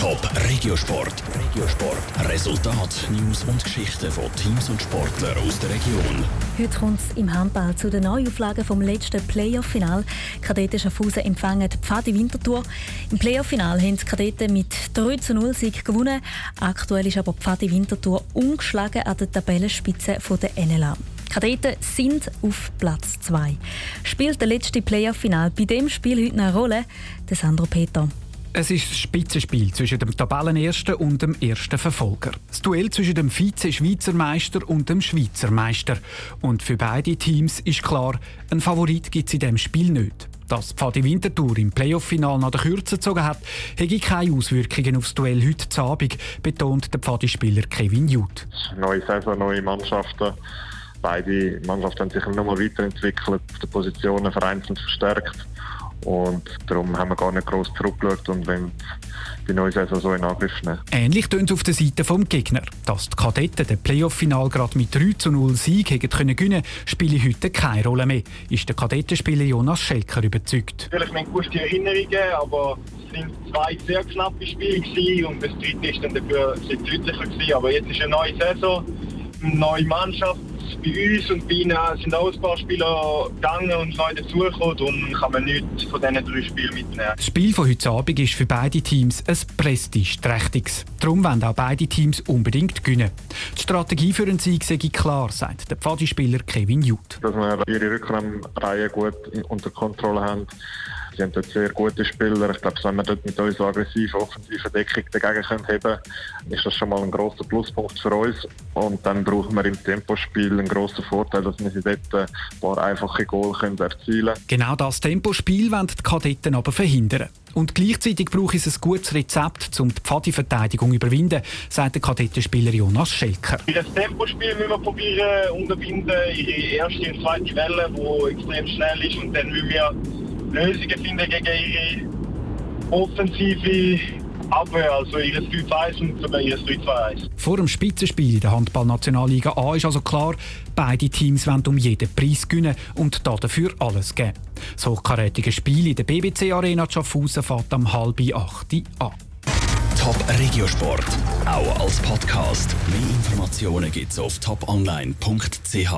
Top Regiosport. Regiosport. Resultat, News und Geschichten von Teams und Sportlern aus der Region. Heute kommt es im Handball zu den Neuauflagen vom letzten Playoff-Final. Kadetten Schaffhausen empfangen die Pfadi Winterthur. Im Playoff-Final haben die Kadetten mit 3 zu 0 Sieg gewonnen. Aktuell ist aber Pfadi Winterthur ungeschlagen an der Tabellenspitze der NLA. Kadetten sind auf Platz 2. Spielt der letzte Playoff-Final bei dem Spiel heute eine Rolle? Der Sandro Peter. Es ist das Spitzenspiel zwischen dem Tabellenersten und dem ersten Verfolger. Das Duell zwischen dem Vize-Schweizer Meister und dem Schweizer Meister. Und für beide Teams ist klar, ein Favorit gibt es in diesem Spiel nicht. Dass Pfadi Winterthur im Playoff-Final nach der Kürze gezogen hat, hätte keine Auswirkungen auf das Duell heute Abend, betont der Pfadi-Spieler Kevin Jud. Neue Saison, neue Mannschaften. Beide Mannschaften haben sich nochmal weiterentwickelt, die Positionen vereinzelt verstärkt. Und darum haben wir gar nicht groß zurückgeschaut und wollen die neue Saison so in Angriff nehmen. Ähnlich tönt es auf der Seite des Gegner. Dass die Kadetten den Playoff-Final gerade mit 3 zu 0 Sieg hätten können gewinnen spielt heute keine Rolle mehr. Ist der Kadettenspieler Jonas Schelker überzeugt. Natürlich mit gute Erinnerungen, aber es sind zwei sehr knappe Spiele gewesen und das dritte ist dann dafür sehr deutlicher gewesen. Aber jetzt ist eine neue Saison, neue Mannschaft bei uns und bei ihnen sind auch ein paar Spieler gegangen und neu dazugekommen. Darum kann man nichts von diesen drei Spielen mitnehmen. Das Spiel von heute Abend ist für beide Teams ein prestigeträchtiges. Darum wollen auch beide Teams unbedingt gewinnen. Die Strategie für einen Sieg sei klar, sagt der Pfadi-Spieler Kevin Jud. Dass wir ihre Rückraumreihe gut unter Kontrolle haben Sie haben dort sehr gute Spieler. Ich glaube, wenn wir dort mit unserer aggressiven offensiven Deckung dagegen können heben ist das schon mal ein großer Pluspunkt für uns. Und dann brauchen wir im Tempospiel einen grossen Vorteil, dass wir dort ein paar einfache Goal können erzielen können. Genau das Tempospiel wollen die Kadetten aber verhindern. Und gleichzeitig braucht es ein gutes Rezept, um die Pfadi-Verteidigung zu überwinden, sagt der Kadettenspieler Jonas Schelker. Ihr Tempospiel müssen wir probieren unterbinden, ihre erste und zweite Welle, die extrem schnell ist. Und dann müssen wir Lösungen finden gegen ihre offensive Abwehr, also ihres 3-2-1 und ihres 3-2-1. Vor dem Spitzenspiel in der Handball-Nationalliga A ist also klar, beide Teams wollen um jeden Preis gewinnen und dafür alles geben. Das hochkarätige Spiel in der BBC Arena Schaffhausen fährt am halb acht an. Top Regiosport, auch als Podcast. Mehr Informationen gibt's auf toponline.ch.